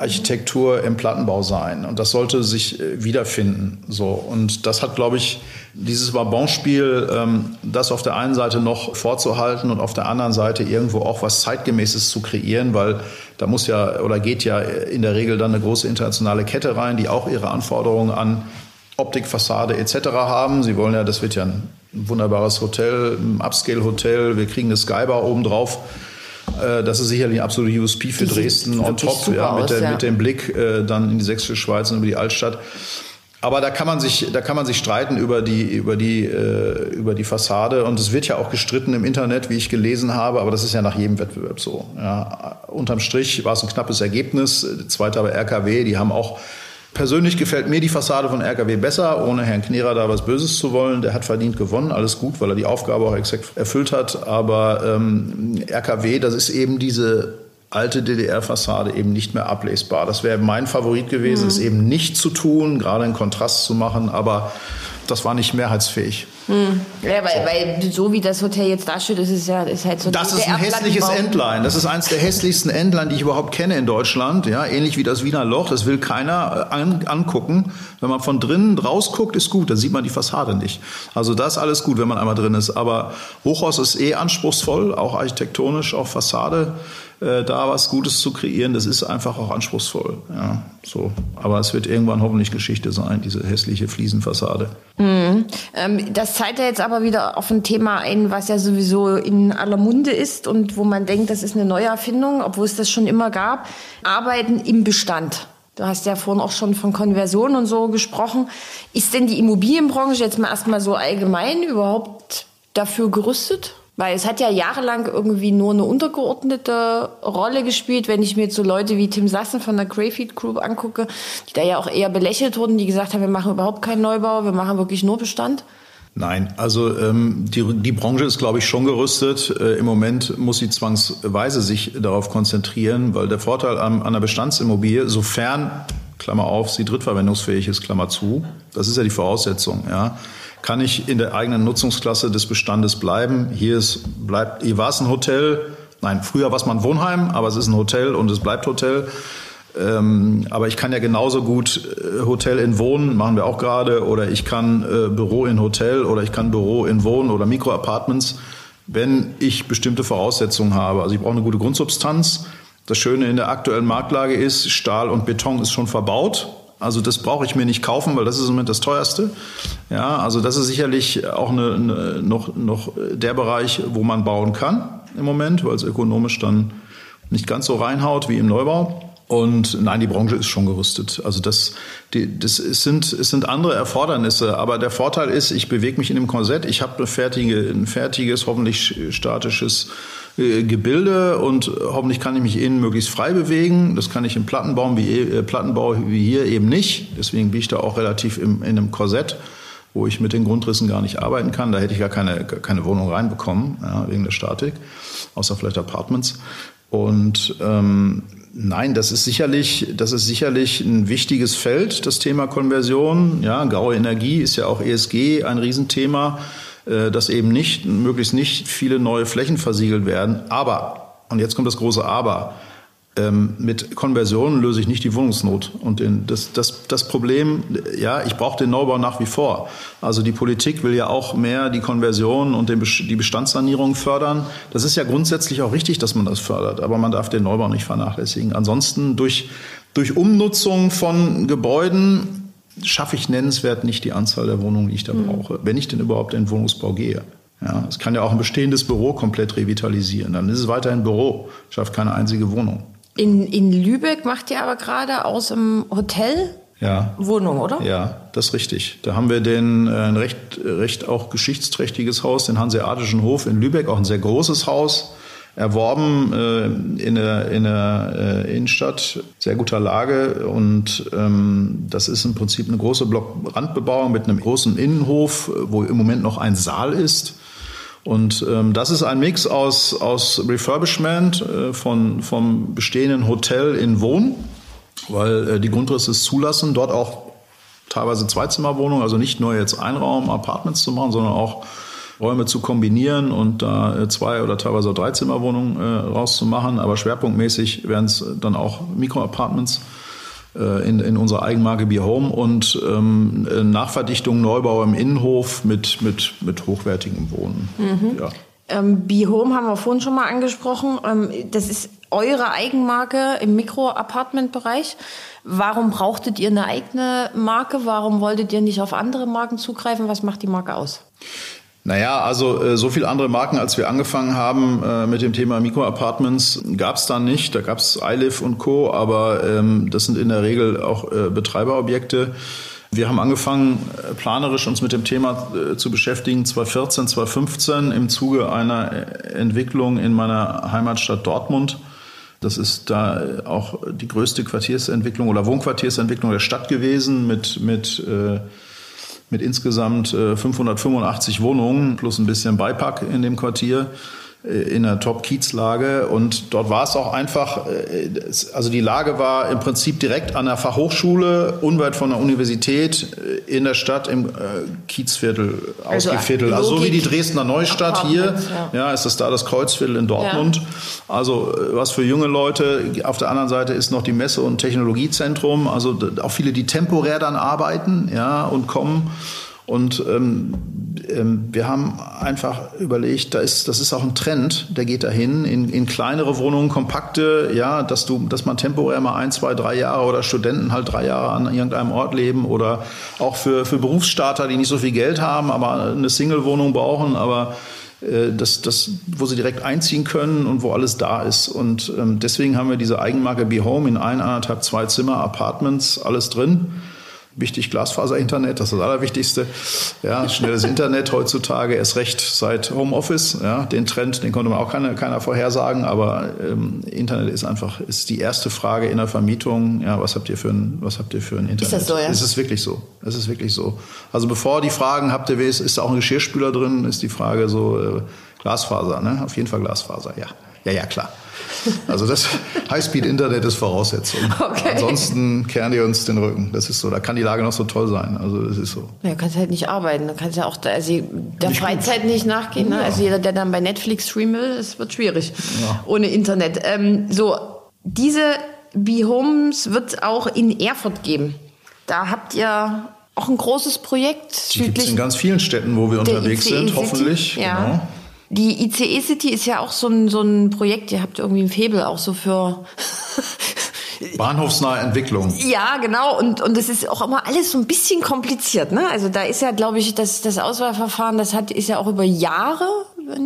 Architektur im Plattenbau sein. Und das sollte sich äh, wiederfinden. So. Und das hat, glaube ich, dieses Wabonspiel, ähm, das auf der einen Seite noch vorzuhalten und auf der anderen Seite irgendwo auch was Zeitgemäßes zu kreieren, weil da muss ja oder geht ja in der Regel dann eine große internationale Kette rein, die auch ihre Anforderungen an Optik, Fassade etc. haben. Sie wollen ja, das wird ja ein wunderbares Hotel, ein Upscale-Hotel, wir kriegen eine Skybar oben drauf. Äh, das ist sicherlich ein absoluter USP für
Die
Dresden on top, ja, mit,
aus,
der,
ja.
mit dem Blick äh, dann in die sächsische Schweiz und über die Altstadt. Aber da kann man sich, da kann man sich streiten über die, über die, äh, über die Fassade. Und es wird ja auch gestritten im Internet, wie ich gelesen habe. Aber das ist ja nach jedem Wettbewerb so. Ja, unterm Strich war es ein knappes Ergebnis. Zweiter bei RKW. Die haben auch Persönlich gefällt mir die Fassade von RKW besser, ohne Herrn Knerer da was Böses zu wollen. Der hat verdient gewonnen, alles gut, weil er die Aufgabe auch exakt erfüllt hat. Aber ähm, RKW, das ist eben diese alte DDR-Fassade eben nicht mehr ablesbar. Das wäre mein Favorit gewesen,
Mhm.
es eben nicht zu tun, gerade einen Kontrast zu machen, aber das war nicht mehrheitsfähig.
Ja, weil, weil so wie das Hotel jetzt dasteht, ist es ja ist halt so
Das ist ein hässliches. Endline. Das ist eins der hässlichsten Endline, die ich überhaupt kenne in Deutschland. Ja, ähnlich wie das Wiener Loch. Das will keiner äh, an, angucken. Wenn man von drinnen rausguckt, ist gut. Dann sieht man die Fassade nicht. Also das ist alles gut, wenn man einmal drin ist. Aber Hochhaus ist eh anspruchsvoll, auch architektonisch, auch Fassade. Äh, da was Gutes zu kreieren, das ist einfach auch anspruchsvoll. Ja, so. Aber es wird irgendwann hoffentlich Geschichte sein, diese hässliche Fliesenfassade.
Ähm, das zeigt ja jetzt aber wieder auf ein Thema ein, was ja sowieso in aller Munde ist und wo man denkt, das ist eine Neuerfindung, obwohl es das schon immer gab. Arbeiten im Bestand. Du hast ja vorhin auch schon von Konversion und so gesprochen. Ist denn die Immobilienbranche jetzt mal erstmal so allgemein überhaupt dafür gerüstet? Weil es hat ja jahrelang irgendwie nur eine untergeordnete Rolle gespielt, wenn ich mir jetzt so Leute wie Tim Sassen von der Greyfeed Group angucke, die da ja auch eher belächelt wurden, die gesagt haben, wir machen überhaupt keinen Neubau, wir machen wirklich nur Bestand.
Nein, also ähm, die, die Branche ist, glaube ich, schon gerüstet. Äh, Im Moment muss sie zwangsweise sich darauf konzentrieren, weil der Vorteil an, an einer Bestandsimmobilie, sofern, Klammer auf, sie drittverwendungsfähig ist, Klammer zu, das ist ja die Voraussetzung, ja, kann ich in der eigenen Nutzungsklasse des Bestandes bleiben. Hier ist, bleibt, hier war es ein Hotel, nein, früher war es mal ein Wohnheim, aber es ist ein Hotel und es bleibt Hotel. Ähm, aber ich kann ja genauso gut äh, Hotel in Wohnen, machen wir auch gerade, oder ich kann äh, Büro in Hotel oder ich kann Büro in Wohnen oder Mikroapartments, wenn ich bestimmte Voraussetzungen habe. Also ich brauche eine gute Grundsubstanz. Das Schöne in der aktuellen Marktlage ist, Stahl und Beton ist schon verbaut. Also das brauche ich mir nicht kaufen, weil das ist im Moment das teuerste. Ja, also das ist sicherlich auch eine, eine, noch, noch der Bereich, wo man bauen kann im Moment, weil es ökonomisch dann nicht ganz so reinhaut wie im Neubau. Und nein, die Branche ist schon gerüstet. Also das, die, das sind, es sind andere Erfordernisse. Aber der Vorteil ist, ich bewege mich in einem Korsett. Ich habe eine fertige, ein fertiges, hoffentlich statisches äh, Gebilde und hoffentlich kann ich mich innen möglichst frei bewegen. Das kann ich im Plattenbau wie, äh, Plattenbau wie hier eben nicht. Deswegen bin ich da auch relativ im, in einem Korsett wo ich mit den Grundrissen gar nicht arbeiten kann. Da hätte ich gar keine, keine Wohnung reinbekommen, ja, wegen der Statik, außer vielleicht Apartments. Und ähm, nein, das ist sicherlich, das ist sicherlich ein wichtiges Feld, das Thema Konversion. Ja, graue Energie ist ja auch ESG ein Riesenthema, dass eben nicht, möglichst nicht viele neue Flächen versiegelt werden. Aber, und jetzt kommt das große Aber, ähm, mit Konversionen löse ich nicht die Wohnungsnot. Und das, das, das Problem, ja, ich brauche den Neubau nach wie vor. Also die Politik will ja auch mehr die Konversion und den, die Bestandssanierung fördern. Das ist ja grundsätzlich auch richtig, dass man das fördert, aber man darf den Neubau nicht vernachlässigen. Ansonsten durch, durch Umnutzung von Gebäuden schaffe ich nennenswert nicht die Anzahl der Wohnungen, die ich da brauche, wenn ich denn überhaupt in den Wohnungsbau gehe. Ja, es kann ja auch ein bestehendes Büro komplett revitalisieren. Dann ist es weiterhin Büro, schafft keine einzige Wohnung.
In, in Lübeck macht ihr aber gerade aus dem Hotel
Ja.
Wohnung, oder?
Ja, das ist richtig. Da haben wir den äh, ein recht, recht auch geschichtsträchtiges Haus, den Hanseatischen Hof in Lübeck, auch ein sehr großes Haus, erworben äh, in der, in der äh, Innenstadt, sehr guter Lage. Und ähm, das ist im Prinzip eine große Blockrandbebauung mit einem großen Innenhof, wo im Moment noch ein Saal ist. Und ähm, das ist ein Mix aus, aus Refurbishment äh, von, vom bestehenden Hotel in Wohn, weil äh, die Grundrisse es zulassen, dort auch teilweise Zweizimmerwohnungen, also nicht nur jetzt Einraum-Apartments zu machen, sondern auch Räume zu kombinieren und da äh, zwei oder teilweise auch Dreizimmerwohnungen äh, rauszumachen. Aber schwerpunktmäßig werden es dann auch Mikroapartments äh, in, in unserer Eigenmarke Be Home und ähm, Nachverdichtung, Neubau im Innenhof mit, mit, mit hochwertigem Wohnen. Ja.
Ähm, Be Home haben wir vorhin schon mal angesprochen. Ähm, das ist eure Eigenmarke im Mikro-Apartment-Bereich. Warum brauchtet ihr eine eigene Marke? Warum wolltet ihr nicht auf andere Marken zugreifen? Was macht die Marke aus?
Naja, also äh, so viele andere Marken, als wir angefangen haben äh, mit dem Thema Mikroapartments, gab es da nicht. Da gab es iLive und Co., aber ähm, das sind in der Regel auch äh, Betreiberobjekte. Wir haben angefangen, äh, planerisch uns mit dem Thema äh, zu beschäftigen, 2014, 2015 im Zuge einer äh, Entwicklung in meiner Heimatstadt Dortmund. Das ist da auch die größte Quartiersentwicklung oder Wohnquartiersentwicklung der Stadt gewesen mit, mit, mit insgesamt 585 Wohnungen plus ein bisschen Beipack in dem Quartier. Äh, in einer Top-Kiez-Lage und dort war es auch einfach, äh, also die Lage war im Prinzip direkt an der Fachhochschule, unweit von der Universität, äh, in der Stadt im Kiezviertel, also Ausgeviertel. Also so wie die Dresdner Neustadt hier, ja. ja. ist das da das Kreuzviertel in Dortmund. Ja. Also was für junge Leute. Auf der anderen Seite ist noch die Messe- und Technologiezentrum, also auch viele, die temporär dann arbeiten ja, und kommen. Und ähm, wir haben einfach überlegt, da ist, das ist auch ein Trend, der geht dahin in, in kleinere Wohnungen, kompakte, ja, dass du, dass man temporär mal ein, zwei, drei Jahre oder Studenten halt drei Jahre an irgendeinem Ort leben oder auch für, für Berufsstarter, die nicht so viel Geld haben, aber eine Single-Wohnung brauchen, aber äh, das, das, wo sie direkt einziehen können und wo alles da ist. Und ähm, deswegen haben wir diese Eigenmarke Be Home in ein, anderthalb, zwei Zimmer, Apartments, alles drin. Wichtig Glasfaser-Internet, das ist das Allerwichtigste. Ja, schnelles Internet heutzutage, erst recht seit Homeoffice. Ja, den Trend, den konnte man auch keine, keiner vorhersagen, aber ähm, Internet ist einfach ist die erste Frage in der Vermietung. Ja, was habt ihr für ein, was habt ihr für ein Internet? Ist
das so, ja?
Es ist wirklich so. Es ist wirklich so. Also bevor die Fragen, habt ihr, ist, ist da auch ein Geschirrspüler drin, ist die Frage so äh, Glasfaser, ne? Auf jeden Fall Glasfaser, ja. Ja, ja, klar. Also das Highspeed-Internet ist Voraussetzung. Okay. Ansonsten kehren die uns den Rücken. Das ist so. Da kann die Lage noch so toll sein. Also das ist so.
Ja, du kannst halt nicht arbeiten. Du kannst ja auch da, also der nicht Freizeit gut. nicht nachgehen. Ne? Ja. Also jeder, der dann bei Netflix streamen will, es wird schwierig ja. ohne Internet. Ähm, so, diese Be-Homes wird auch in Erfurt geben. Da habt ihr auch ein großes Projekt.
Die gibt es in ganz vielen Städten, wo wir unterwegs sind, hoffentlich.
Ja. Genau. Die ICE City ist ja auch so ein, so ein Projekt, ihr habt irgendwie ein Febel auch so für
Bahnhofsnahe Entwicklung.
Ja, genau. Und, und das ist auch immer alles so ein bisschen kompliziert. Ne? Also da ist ja, glaube ich, das, das Auswahlverfahren, das hat, ist ja auch über Jahre.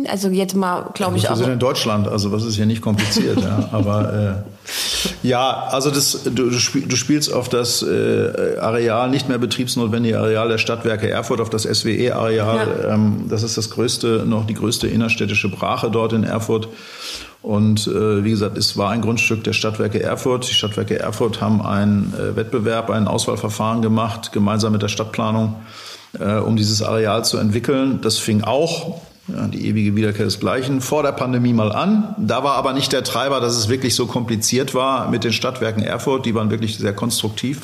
Also jetzt mal, glaube ja, ich,
auch. Wir sind in Deutschland, also was ist hier nicht kompliziert. ja. Aber äh, ja, also das, du, du spielst auf das äh, Areal, nicht mehr betriebsnotwendige Areal der Stadtwerke Erfurt, auf das SWE-Areal. Ja. Ähm, das ist das größte, noch die größte innerstädtische Brache dort in Erfurt. Und äh, wie gesagt, es war ein Grundstück der Stadtwerke Erfurt. Die Stadtwerke Erfurt haben einen äh, Wettbewerb, ein Auswahlverfahren gemacht, gemeinsam mit der Stadtplanung, äh, um dieses Areal zu entwickeln. Das fing auch, ja, die ewige Wiederkehr desgleichen, vor der Pandemie mal an. Da war aber nicht der Treiber, dass es wirklich so kompliziert war mit den Stadtwerken Erfurt. Die waren wirklich sehr konstruktiv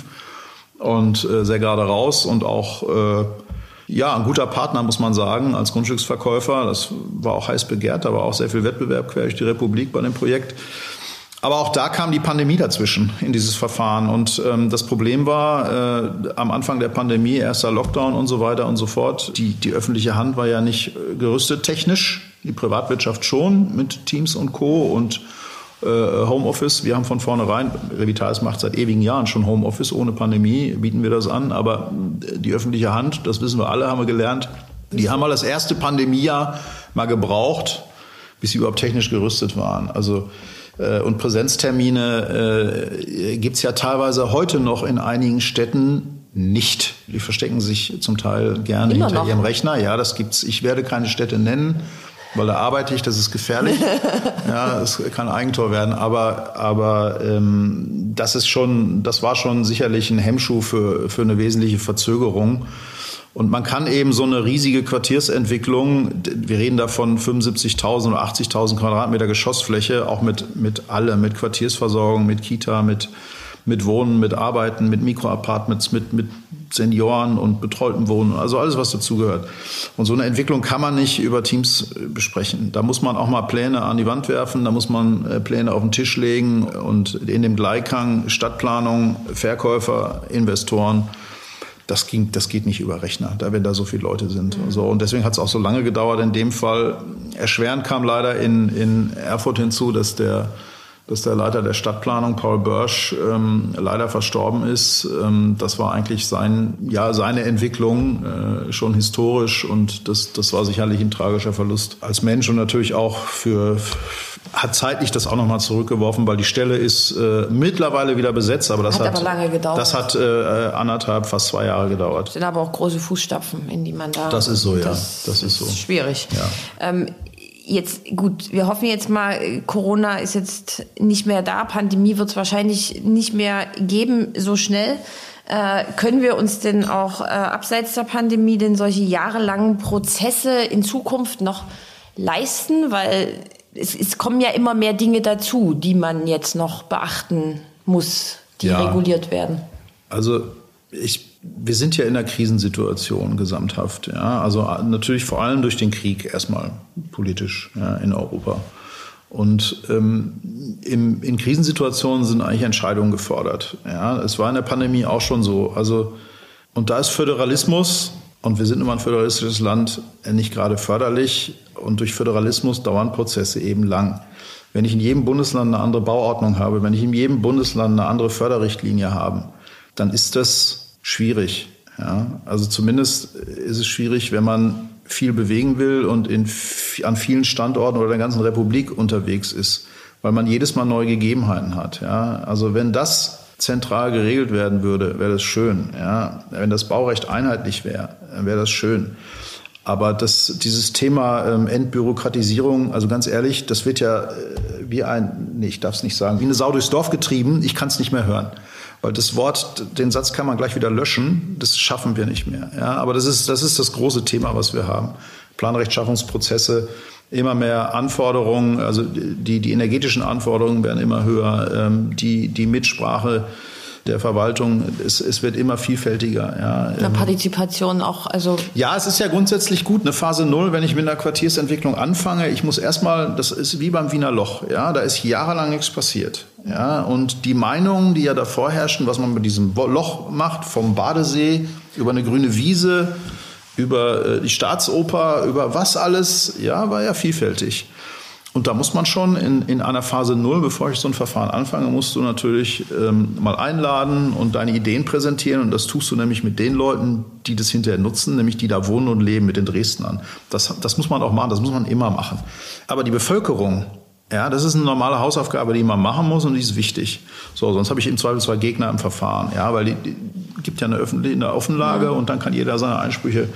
und äh, sehr gerade raus und auch äh, ja, ein guter Partner, muss man sagen, als Grundstücksverkäufer. Das war auch heiß begehrt, war auch sehr viel Wettbewerb quer durch die Republik bei dem Projekt. Aber auch da kam die Pandemie dazwischen in dieses Verfahren. Und ähm, das Problem war, äh, am Anfang der Pandemie, erster Lockdown und so weiter und so fort, die, die öffentliche Hand war ja nicht äh, gerüstet technisch, die Privatwirtschaft schon mit Teams und Co. und äh, Homeoffice. Wir haben von vornherein, Revitalis macht seit ewigen Jahren schon Homeoffice, ohne Pandemie bieten wir das an, aber die öffentliche Hand, das wissen wir alle, haben wir gelernt, die haben mal das erste Pandemiejahr mal gebraucht, bis sie überhaupt technisch gerüstet waren. Also äh, und Präsenztermine äh, gibt's ja teilweise heute noch in einigen Städten nicht. Die verstecken sich zum Teil gerne Immer hinter noch. ihrem Rechner. Ja, das gibt's. Ich werde keine Städte nennen weil da arbeite ich, das ist gefährlich. ja, es kann Eigentor werden, aber, aber ähm, das ist schon, das war schon sicherlich ein Hemmschuh für, für eine wesentliche Verzögerung. Und man kann eben so eine riesige Quartiersentwicklung, wir reden davon 75.000 oder 80.000 Quadratmeter Geschossfläche, auch mit, mit allem, mit Quartiersversorgung, mit Kita, mit, mit Wohnen, mit Arbeiten, mit Mikroapartments, mit, mit Senioren und betreuten Wohnen, also alles, was dazugehört. Und so eine Entwicklung kann man nicht über Teams äh, besprechen. Da muss man auch mal Pläne an die Wand werfen, da muss man äh, Pläne auf den Tisch legen und in dem Gleichkang Stadtplanung, Verkäufer, Investoren. Das, ging, das geht nicht über Rechner, da wenn da so viele Leute sind. Mhm. So, und deswegen hat es auch so lange gedauert. In dem Fall erschwerend kam leider in, in Erfurt hinzu, dass der dass der Leiter der Stadtplanung, Paul Börsch, ähm, leider verstorben ist. Ähm, das war eigentlich sein, ja, seine Entwicklung, äh, schon historisch und das, das war sicherlich ein tragischer Verlust als Mensch und natürlich auch für, hat zeitlich das auch nochmal zurückgeworfen, weil die Stelle ist äh, mittlerweile wieder besetzt, aber das hat,
hat aber lange gedauert.
Das hat äh, anderthalb, fast zwei Jahre gedauert. Das
sind aber auch große Fußstapfen, in die man da.
Das ist so, ja. Das, das ist so.
Schwierig. Ja. Ähm, jetzt gut, wir hoffen jetzt mal, Corona ist jetzt nicht mehr da, Pandemie wird es wahrscheinlich nicht mehr geben so schnell. Äh, können wir uns denn auch äh, abseits der Pandemie denn solche jahrelangen Prozesse in Zukunft noch leisten? Weil es, es kommen ja immer mehr Dinge dazu, die man jetzt noch beachten muss, die ja. reguliert werden.
Also ich wir sind ja in einer Krisensituation gesamthaft. Ja? Also natürlich vor allem durch den Krieg erstmal politisch ja, in Europa. Und ähm, im, in Krisensituationen sind eigentlich Entscheidungen gefordert. Ja? Es war in der Pandemie auch schon so. Also, und da ist Föderalismus, und wir sind immer ein föderalistisches Land, nicht gerade förderlich. Und durch Föderalismus dauern Prozesse eben lang. Wenn ich in jedem Bundesland eine andere Bauordnung habe, wenn ich in jedem Bundesland eine andere Förderrichtlinie habe, dann ist das schwierig. Ja? Also zumindest ist es schwierig, wenn man viel bewegen will und in, an vielen Standorten oder der ganzen Republik unterwegs ist, weil man jedes Mal neue Gegebenheiten hat. Ja? Also wenn das zentral geregelt werden würde, wäre das schön. Ja? Wenn das Baurecht einheitlich wäre, wäre das schön. Aber das, dieses Thema ähm, Entbürokratisierung, also ganz ehrlich, das wird ja äh, wie ein, nee, ich darf es nicht sagen, wie eine Sau durchs Dorf getrieben. Ich kann es nicht mehr hören. Weil das Wort, den Satz kann man gleich wieder löschen. Das schaffen wir nicht mehr. Ja, aber das ist, das ist das große Thema, was wir haben. Planrechtschaffungsprozesse, immer mehr Anforderungen, also die, die energetischen Anforderungen werden immer höher, ähm, die, die Mitsprache der Verwaltung. Es, es wird immer vielfältiger. Ja.
Eine ähm, Partizipation auch. Also
ja, es ist ja grundsätzlich gut. Eine Phase Null, wenn ich mit einer Quartiersentwicklung anfange, ich muss erstmal, das ist wie beim Wiener Loch. Ja, da ist jahrelang nichts passiert. Ja, und die Meinungen, die ja davor herrschen, was man mit diesem Loch macht, vom Badesee über eine grüne Wiese, über äh, die Staatsoper, über was alles, ja, war ja vielfältig. Und da muss man schon in, in einer Phase Null, bevor ich so ein Verfahren anfange, musst du natürlich ähm, mal einladen und deine Ideen präsentieren. Und das tust du nämlich mit den Leuten, die das hinterher nutzen, nämlich die da wohnen und leben, mit den Dresdnern. Das, das muss man auch machen, das muss man immer machen. Aber die Bevölkerung, ja, das ist eine normale Hausaufgabe, die man machen muss und die ist wichtig. So, sonst habe ich im Zweifelsfall Gegner im Verfahren, ja, weil die, die gibt ja eine öffentliche eine Offenlage ja. und dann kann jeder seine Einsprüche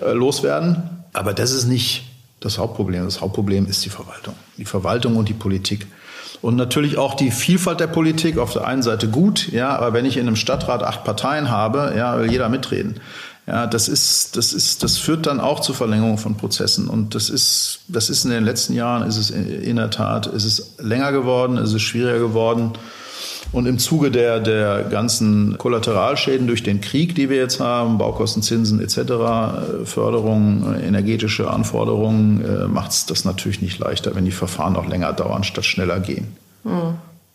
äh, loswerden. Aber das ist nicht das Hauptproblem. Das Hauptproblem ist die Verwaltung. Die Verwaltung und die Politik. Und natürlich auch die Vielfalt der Politik. Auf der einen Seite gut, ja, aber wenn ich in einem Stadtrat acht Parteien habe, ja, will jeder mitreden. Ja, das ist, das ist, das führt dann auch zu Verlängerung von Prozessen. Und das ist, das ist in den letzten Jahren, ist es in der Tat, ist es länger geworden, ist es schwieriger geworden. Und im Zuge der, der ganzen Kollateralschäden durch den Krieg, die wir jetzt haben, Baukosten, Zinsen etc., äh, Förderung, äh, energetische Anforderungen, äh, macht es das natürlich nicht leichter, wenn die Verfahren auch länger dauern, statt schneller gehen. Mhm.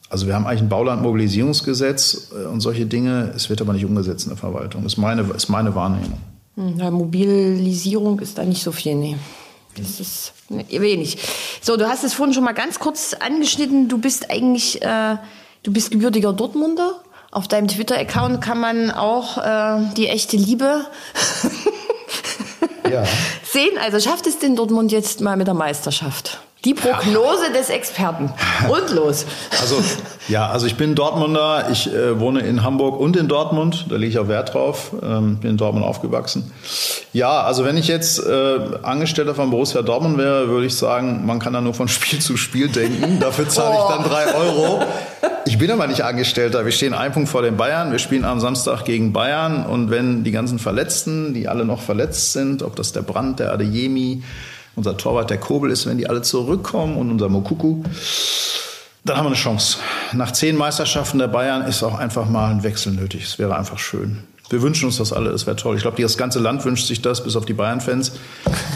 Also wir haben eigentlich ein Baulandmobilisierungsgesetz und solche Dinge, es wird aber nicht umgesetzt in der Verwaltung. Das ist meine, ist meine Wahrnehmung.
Hm, ja, Mobilisierung ist da nicht so viel, nee. Das ist wenig. So, du hast es vorhin schon mal ganz kurz angeschnitten. Du bist eigentlich äh, Du bist gebürtiger Dortmunder. Auf deinem Twitter-Account kann man auch äh, die echte Liebe ja. sehen. Also schafft es denn Dortmund jetzt mal mit der Meisterschaft? Die Prognose des Experten. Und los.
Also, ja, also ich bin Dortmunder. Ich äh, wohne in Hamburg und in Dortmund. Da lege ich auch Wert drauf. Ähm, bin in Dortmund aufgewachsen. Ja, also wenn ich jetzt äh, Angestellter von Borussia Dortmund wäre, würde ich sagen, man kann da nur von Spiel zu Spiel denken. Dafür zahle ich dann drei Euro. Ich bin aber nicht Angestellter. Wir stehen einen Punkt vor den Bayern. Wir spielen am Samstag gegen Bayern. Und wenn die ganzen Verletzten, die alle noch verletzt sind, ob das der Brand, der Adeyemi, unser Torwart der Kobel ist, wenn die alle zurückkommen und unser Mokuku, dann haben wir eine Chance. Nach zehn Meisterschaften der Bayern ist auch einfach mal ein Wechsel nötig. Es wäre einfach schön. Wir wünschen uns das alle, es wäre toll. Ich glaube, das ganze Land wünscht sich das, bis auf die Bayern-Fans.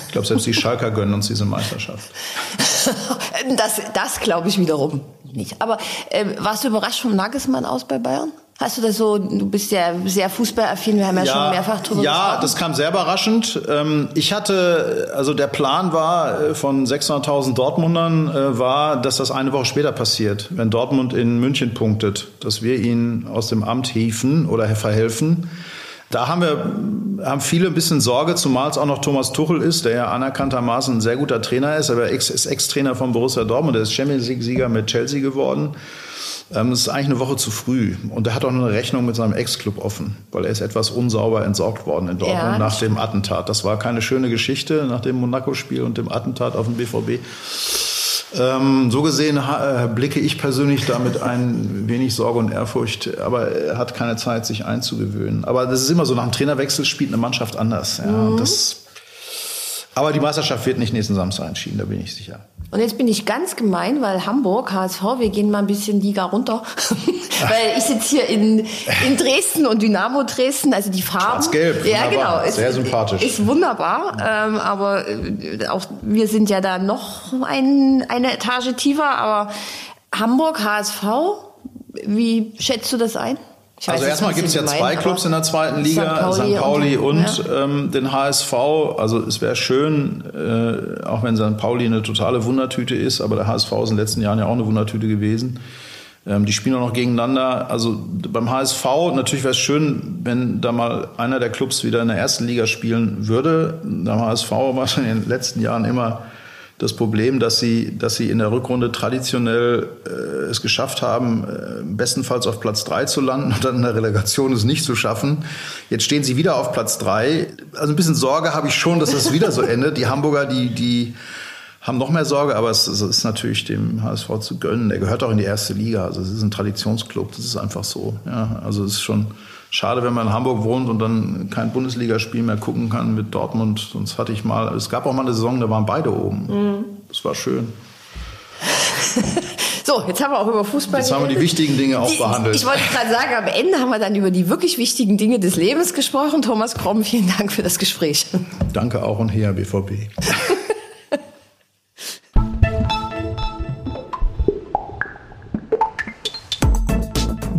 Ich glaube, selbst die Schalker gönnen uns diese Meisterschaft.
das das glaube ich wiederum nicht. Aber äh, warst du überrascht vom Nagelsmann aus bei Bayern? Hast du das so, du bist ja sehr fußballaffin, wir haben ja, ja schon mehrfach drüber
Ja, gesprochen. das kam sehr überraschend. Ähm, ich hatte, also der Plan war äh, von 600.000 Dortmundern, äh, war, dass das eine Woche später passiert, wenn Dortmund in München punktet, dass wir ihn aus dem Amt hieven oder verhelfen. Da haben wir haben viele ein bisschen Sorge, zumal es auch noch Thomas Tuchel ist, der ja anerkanntermaßen ein sehr guter Trainer ist, aber ist Ex-Trainer von Borussia Dortmund, der ist Champions League-Sieger mit Chelsea geworden. Ähm, das ist eigentlich eine Woche zu früh. Und er hat auch eine Rechnung mit seinem Ex-Club offen, weil er ist etwas unsauber entsorgt worden in Dortmund ja, nach dem Attentat. Das war keine schöne Geschichte nach dem Monaco-Spiel und dem Attentat auf den BVB. Ähm, so gesehen äh, blicke ich persönlich damit ein wenig Sorge und Ehrfurcht, aber er hat keine Zeit, sich einzugewöhnen. Aber das ist immer so, nach dem Trainerwechsel spielt eine Mannschaft anders. Ja, mhm. das aber die Meisterschaft wird nicht nächsten Samstag entschieden, da bin ich sicher.
Und jetzt bin ich ganz gemein, weil Hamburg, HSV, wir gehen mal ein bisschen Liga runter. weil ich sitze hier in, in Dresden und Dynamo Dresden, also die Farben.
Schwarz-Gelb,
ja, genau.
Ist, Sehr sympathisch.
Ist wunderbar, ähm, aber äh, auch wir sind ja da noch ein, eine Etage tiefer, aber Hamburg, HSV, wie schätzt du das ein?
Also erstmal gibt es ja zwei Clubs in der zweiten Liga, St. Pauli, St. Pauli und, und ja. ähm, den HSV. Also es wäre schön, äh, auch wenn St. Pauli eine totale Wundertüte ist, aber der HSV ist in den letzten Jahren ja auch eine Wundertüte gewesen. Ähm, die spielen auch noch gegeneinander. Also beim HSV natürlich wäre es schön, wenn da mal einer der Clubs wieder in der ersten Liga spielen würde. Beim HSV war es in den letzten Jahren immer das Problem, dass sie, dass sie in der Rückrunde traditionell äh, es geschafft haben, äh, bestenfalls auf Platz drei zu landen und dann in der Relegation es nicht zu schaffen. Jetzt stehen sie wieder auf Platz drei. Also ein bisschen Sorge habe ich schon, dass das wieder so endet. Die Hamburger, die, die haben noch mehr Sorge, aber es, es, ist natürlich dem HSV zu gönnen. Der gehört auch in die erste Liga. Also es ist ein Traditionsclub. Das ist einfach so. Ja, also es ist schon schade, wenn man in Hamburg wohnt und dann kein Bundesligaspiel mehr gucken kann mit Dortmund. Sonst hatte ich mal, es gab auch mal eine Saison, da waren beide oben. Mhm. Das war schön.
So, jetzt haben wir auch über Fußball
Jetzt haben wir die wichtigen Dinge auch die, behandelt.
Ich wollte gerade sagen, am Ende haben wir dann über die wirklich wichtigen Dinge des Lebens gesprochen. Thomas Kromm, vielen Dank für das Gespräch.
Danke auch und her BVB.